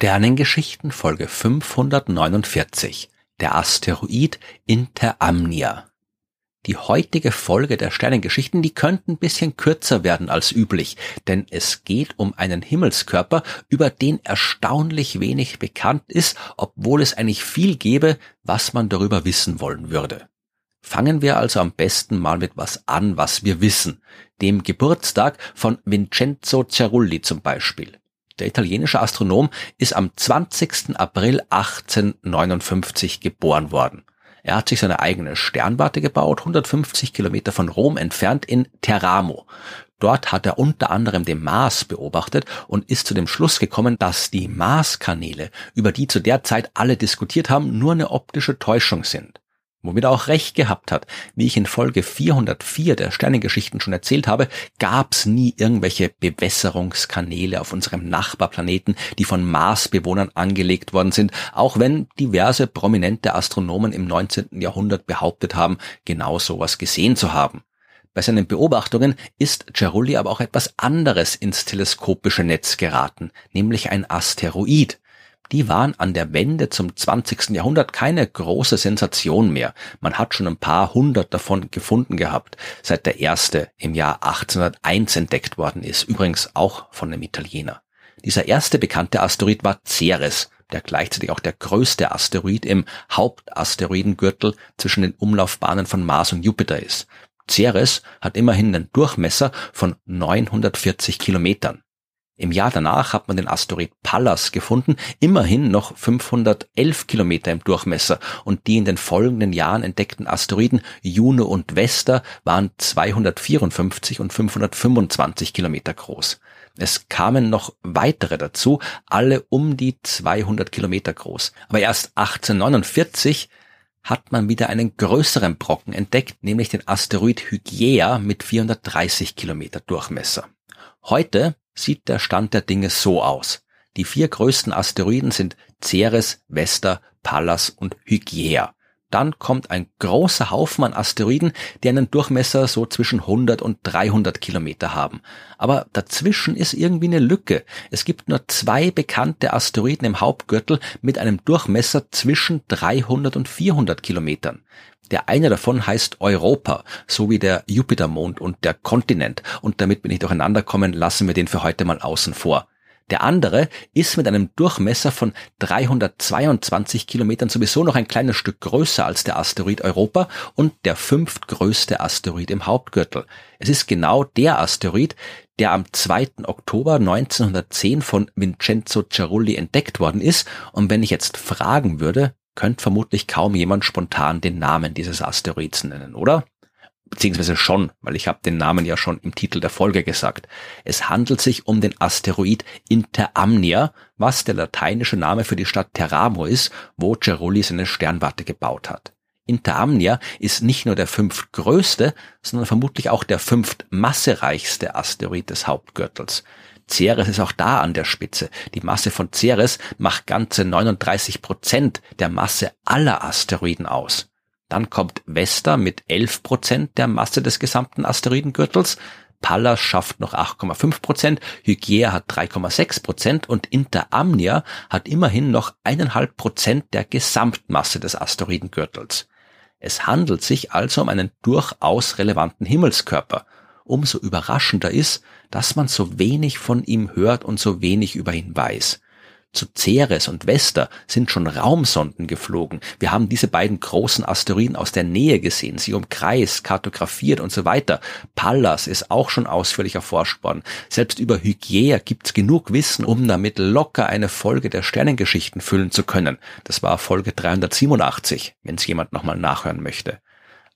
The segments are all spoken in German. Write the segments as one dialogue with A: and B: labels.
A: Sternengeschichten Folge 549. Der Asteroid Interamnia. Die heutige Folge der Sternengeschichten, die könnte ein bisschen kürzer werden als üblich, denn es geht um einen Himmelskörper, über den erstaunlich wenig bekannt ist, obwohl es eigentlich viel gäbe, was man darüber wissen wollen würde. Fangen wir also am besten mal mit was an, was wir wissen, dem Geburtstag von Vincenzo Cerulli zum Beispiel. Der italienische Astronom ist am 20. April 1859 geboren worden. Er hat sich seine eigene Sternwarte gebaut, 150 Kilometer von Rom entfernt in Teramo. Dort hat er unter anderem den Mars beobachtet und ist zu dem Schluss gekommen, dass die Marskanäle, über die zu der Zeit alle diskutiert haben, nur eine optische Täuschung sind womit er auch recht gehabt hat. Wie ich in Folge 404 der Sternengeschichten schon erzählt habe, gab's nie irgendwelche Bewässerungskanäle auf unserem Nachbarplaneten, die von Marsbewohnern angelegt worden sind, auch wenn diverse prominente Astronomen im 19. Jahrhundert behauptet haben, genau sowas gesehen zu haben. Bei seinen Beobachtungen ist Cerulli aber auch etwas anderes ins teleskopische Netz geraten, nämlich ein Asteroid die waren an der Wende zum 20. Jahrhundert keine große Sensation mehr. Man hat schon ein paar hundert davon gefunden gehabt, seit der erste im Jahr 1801 entdeckt worden ist, übrigens auch von einem Italiener. Dieser erste bekannte Asteroid war Ceres, der gleichzeitig auch der größte Asteroid im Hauptasteroidengürtel zwischen den Umlaufbahnen von Mars und Jupiter ist. Ceres hat immerhin einen Durchmesser von 940 Kilometern. Im Jahr danach hat man den Asteroid Pallas gefunden, immerhin noch 511 Kilometer im Durchmesser und die in den folgenden Jahren entdeckten Asteroiden Juno und Vesta waren 254 und 525 Kilometer groß. Es kamen noch weitere dazu, alle um die 200 Kilometer groß. Aber erst 1849 hat man wieder einen größeren Brocken entdeckt, nämlich den Asteroid Hygiea mit 430 Kilometer Durchmesser. Heute sieht der Stand der Dinge so aus. Die vier größten Asteroiden sind Ceres, Vesta, Pallas und Hygiea. Dann kommt ein großer Haufen an Asteroiden, die einen Durchmesser so zwischen 100 und 300 Kilometer haben. Aber dazwischen ist irgendwie eine Lücke. Es gibt nur zwei bekannte Asteroiden im Hauptgürtel mit einem Durchmesser zwischen 300 und 400 Kilometern. Der eine davon heißt Europa, so wie der Jupitermond und der Kontinent. Und damit wir nicht durcheinander kommen, lassen wir den für heute mal außen vor. Der andere ist mit einem Durchmesser von 322 Kilometern sowieso noch ein kleines Stück größer als der Asteroid Europa und der fünftgrößte Asteroid im Hauptgürtel. Es ist genau der Asteroid, der am 2. Oktober 1910 von Vincenzo Cerulli entdeckt worden ist. Und wenn ich jetzt fragen würde, könnte vermutlich kaum jemand spontan den Namen dieses Asteroids nennen, oder? Beziehungsweise schon, weil ich habe den Namen ja schon im Titel der Folge gesagt. Es handelt sich um den Asteroid Interamnia, was der lateinische Name für die Stadt Teramo ist, wo Cerulli seine Sternwarte gebaut hat. Interamnia ist nicht nur der fünftgrößte, sondern vermutlich auch der fünftmassereichste Asteroid des Hauptgürtels. Ceres ist auch da an der Spitze. Die Masse von Ceres macht ganze 39 Prozent der Masse aller Asteroiden aus. Dann kommt Vesta mit 11 Prozent der Masse des gesamten Asteroidengürtels. Pallas schafft noch 8,5 Prozent, Hygiea hat 3,6 Prozent und Interamnia hat immerhin noch eineinhalb Prozent der Gesamtmasse des Asteroidengürtels. Es handelt sich also um einen durchaus relevanten Himmelskörper umso überraschender ist, dass man so wenig von ihm hört und so wenig über ihn weiß. Zu Ceres und Vesta sind schon Raumsonden geflogen. Wir haben diese beiden großen Asteroiden aus der Nähe gesehen, sie umkreist, kartografiert und so weiter. Pallas ist auch schon ausführlich erforscht worden. Selbst über Hygiea gibt's genug Wissen, um damit locker eine Folge der Sternengeschichten füllen zu können. Das war Folge 387, wenn es jemand nochmal nachhören möchte.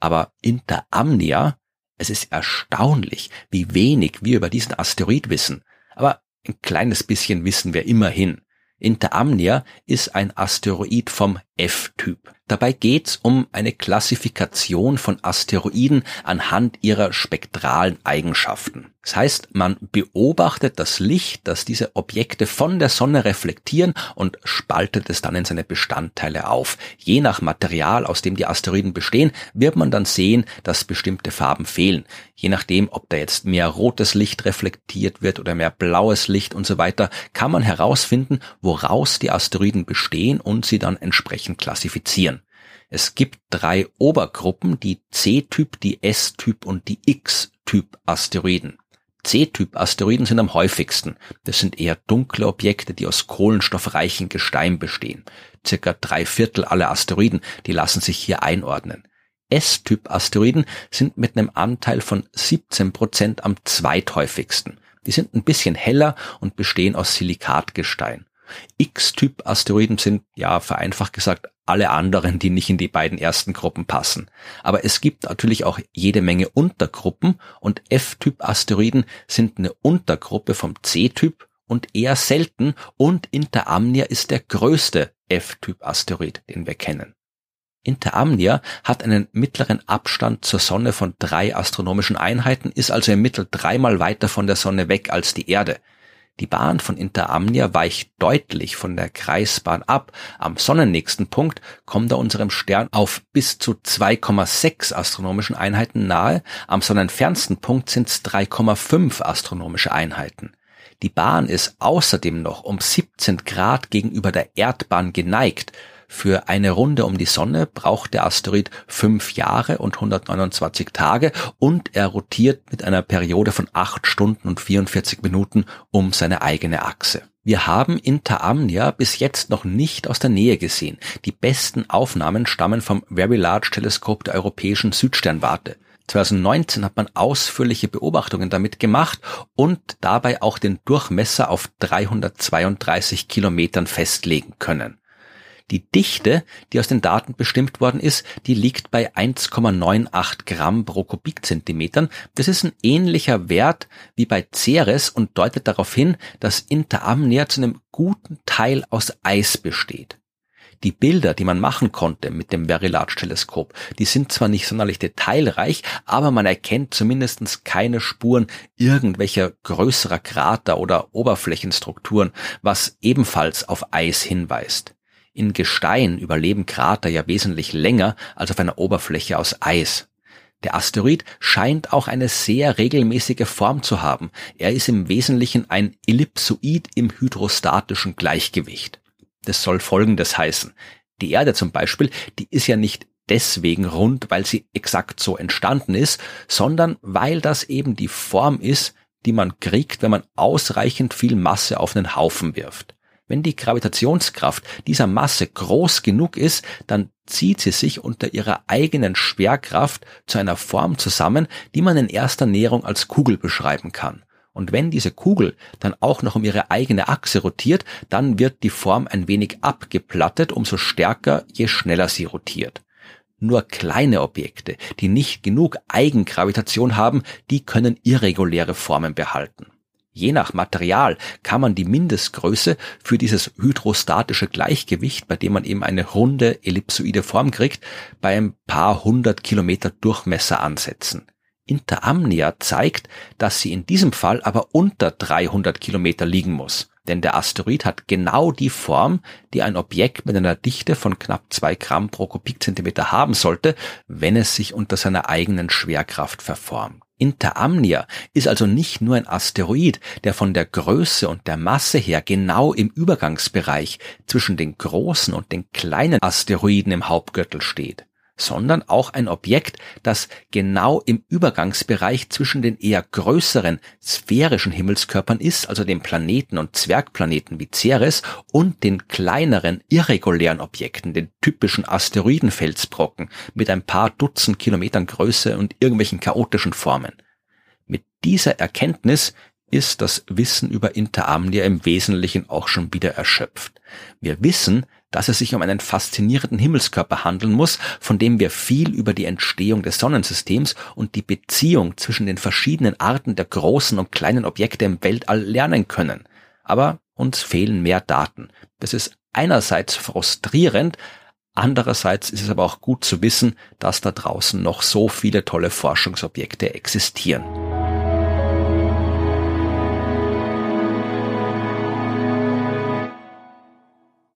A: Aber Interamnia es ist erstaunlich, wie wenig wir über diesen Asteroid wissen. Aber ein kleines bisschen wissen wir immerhin. Interamnia ist ein Asteroid vom F-Typ. Dabei geht's um eine Klassifikation von Asteroiden anhand ihrer spektralen Eigenschaften. Das heißt, man beobachtet das Licht, das diese Objekte von der Sonne reflektieren und spaltet es dann in seine Bestandteile auf. Je nach Material, aus dem die Asteroiden bestehen, wird man dann sehen, dass bestimmte Farben fehlen. Je nachdem, ob da jetzt mehr rotes Licht reflektiert wird oder mehr blaues Licht und so weiter, kann man herausfinden, woraus die Asteroiden bestehen und sie dann entsprechend klassifizieren. Es gibt drei Obergruppen, die C-Typ, die S-Typ und die X-Typ Asteroiden. C-Typ-Asteroiden sind am häufigsten. Das sind eher dunkle Objekte, die aus kohlenstoffreichen Gestein bestehen. Circa drei Viertel aller Asteroiden, die lassen sich hier einordnen. S-Typ-Asteroiden sind mit einem Anteil von 17 Prozent am zweithäufigsten. Die sind ein bisschen heller und bestehen aus Silikatgestein. X-Typ-Asteroiden sind, ja, vereinfacht gesagt, alle anderen, die nicht in die beiden ersten Gruppen passen. Aber es gibt natürlich auch jede Menge Untergruppen und F-Typ-Asteroiden sind eine Untergruppe vom C-Typ und eher selten und Interamnia ist der größte F-Typ-Asteroid, den wir kennen. Interamnia hat einen mittleren Abstand zur Sonne von drei astronomischen Einheiten, ist also im Mittel dreimal weiter von der Sonne weg als die Erde. Die Bahn von Interamnia weicht deutlich von der Kreisbahn ab. Am sonnennächsten Punkt kommt er unserem Stern auf bis zu 2,6 astronomischen Einheiten nahe. Am sonnenfernsten Punkt sind es 3,5 astronomische Einheiten. Die Bahn ist außerdem noch um 17 Grad gegenüber der Erdbahn geneigt. Für eine Runde um die Sonne braucht der Asteroid fünf Jahre und 129 Tage und er rotiert mit einer Periode von acht Stunden und 44 Minuten um seine eigene Achse. Wir haben Interamnia bis jetzt noch nicht aus der Nähe gesehen. Die besten Aufnahmen stammen vom Very Large Teleskop der europäischen Südsternwarte. 2019 hat man ausführliche Beobachtungen damit gemacht und dabei auch den Durchmesser auf 332 Kilometern festlegen können. Die Dichte, die aus den Daten bestimmt worden ist, die liegt bei 1,98 Gramm pro Kubikzentimetern. Das ist ein ähnlicher Wert wie bei Ceres und deutet darauf hin, dass Interamnia zu einem guten Teil aus Eis besteht. Die Bilder, die man machen konnte mit dem Very Large Teleskop, die sind zwar nicht sonderlich detailreich, aber man erkennt zumindest keine Spuren irgendwelcher größerer Krater oder Oberflächenstrukturen, was ebenfalls auf Eis hinweist. In Gestein überleben Krater ja wesentlich länger als auf einer Oberfläche aus Eis. Der Asteroid scheint auch eine sehr regelmäßige Form zu haben. Er ist im Wesentlichen ein Ellipsoid im hydrostatischen Gleichgewicht. Das soll Folgendes heißen. Die Erde zum Beispiel, die ist ja nicht deswegen rund, weil sie exakt so entstanden ist, sondern weil das eben die Form ist, die man kriegt, wenn man ausreichend viel Masse auf einen Haufen wirft. Wenn die Gravitationskraft dieser Masse groß genug ist, dann zieht sie sich unter ihrer eigenen Schwerkraft zu einer Form zusammen, die man in erster Näherung als Kugel beschreiben kann. Und wenn diese Kugel dann auch noch um ihre eigene Achse rotiert, dann wird die Form ein wenig abgeplattet, umso stärker, je schneller sie rotiert. Nur kleine Objekte, die nicht genug Eigengravitation haben, die können irreguläre Formen behalten. Je nach Material kann man die Mindestgröße für dieses hydrostatische Gleichgewicht, bei dem man eben eine runde ellipsoide Form kriegt, bei ein paar hundert Kilometer Durchmesser ansetzen. Interamnia zeigt, dass sie in diesem Fall aber unter 300 Kilometer liegen muss. Denn der Asteroid hat genau die Form, die ein Objekt mit einer Dichte von knapp zwei Gramm pro Kubikzentimeter haben sollte, wenn es sich unter seiner eigenen Schwerkraft verformt. Interamnia ist also nicht nur ein Asteroid, der von der Größe und der Masse her genau im Übergangsbereich zwischen den großen und den kleinen Asteroiden im Hauptgürtel steht sondern auch ein Objekt, das genau im Übergangsbereich zwischen den eher größeren sphärischen Himmelskörpern ist, also den Planeten und Zwergplaneten wie Ceres, und den kleineren irregulären Objekten, den typischen Asteroidenfelsbrocken mit ein paar Dutzend Kilometern Größe und irgendwelchen chaotischen Formen. Mit dieser Erkenntnis ist das Wissen über Interamnia im Wesentlichen auch schon wieder erschöpft. Wir wissen, dass es sich um einen faszinierenden Himmelskörper handeln muss, von dem wir viel über die Entstehung des Sonnensystems und die Beziehung zwischen den verschiedenen Arten der großen und kleinen Objekte im Weltall lernen können. Aber uns fehlen mehr Daten. Das ist einerseits frustrierend, andererseits ist es aber auch gut zu wissen, dass da draußen noch so viele tolle Forschungsobjekte existieren.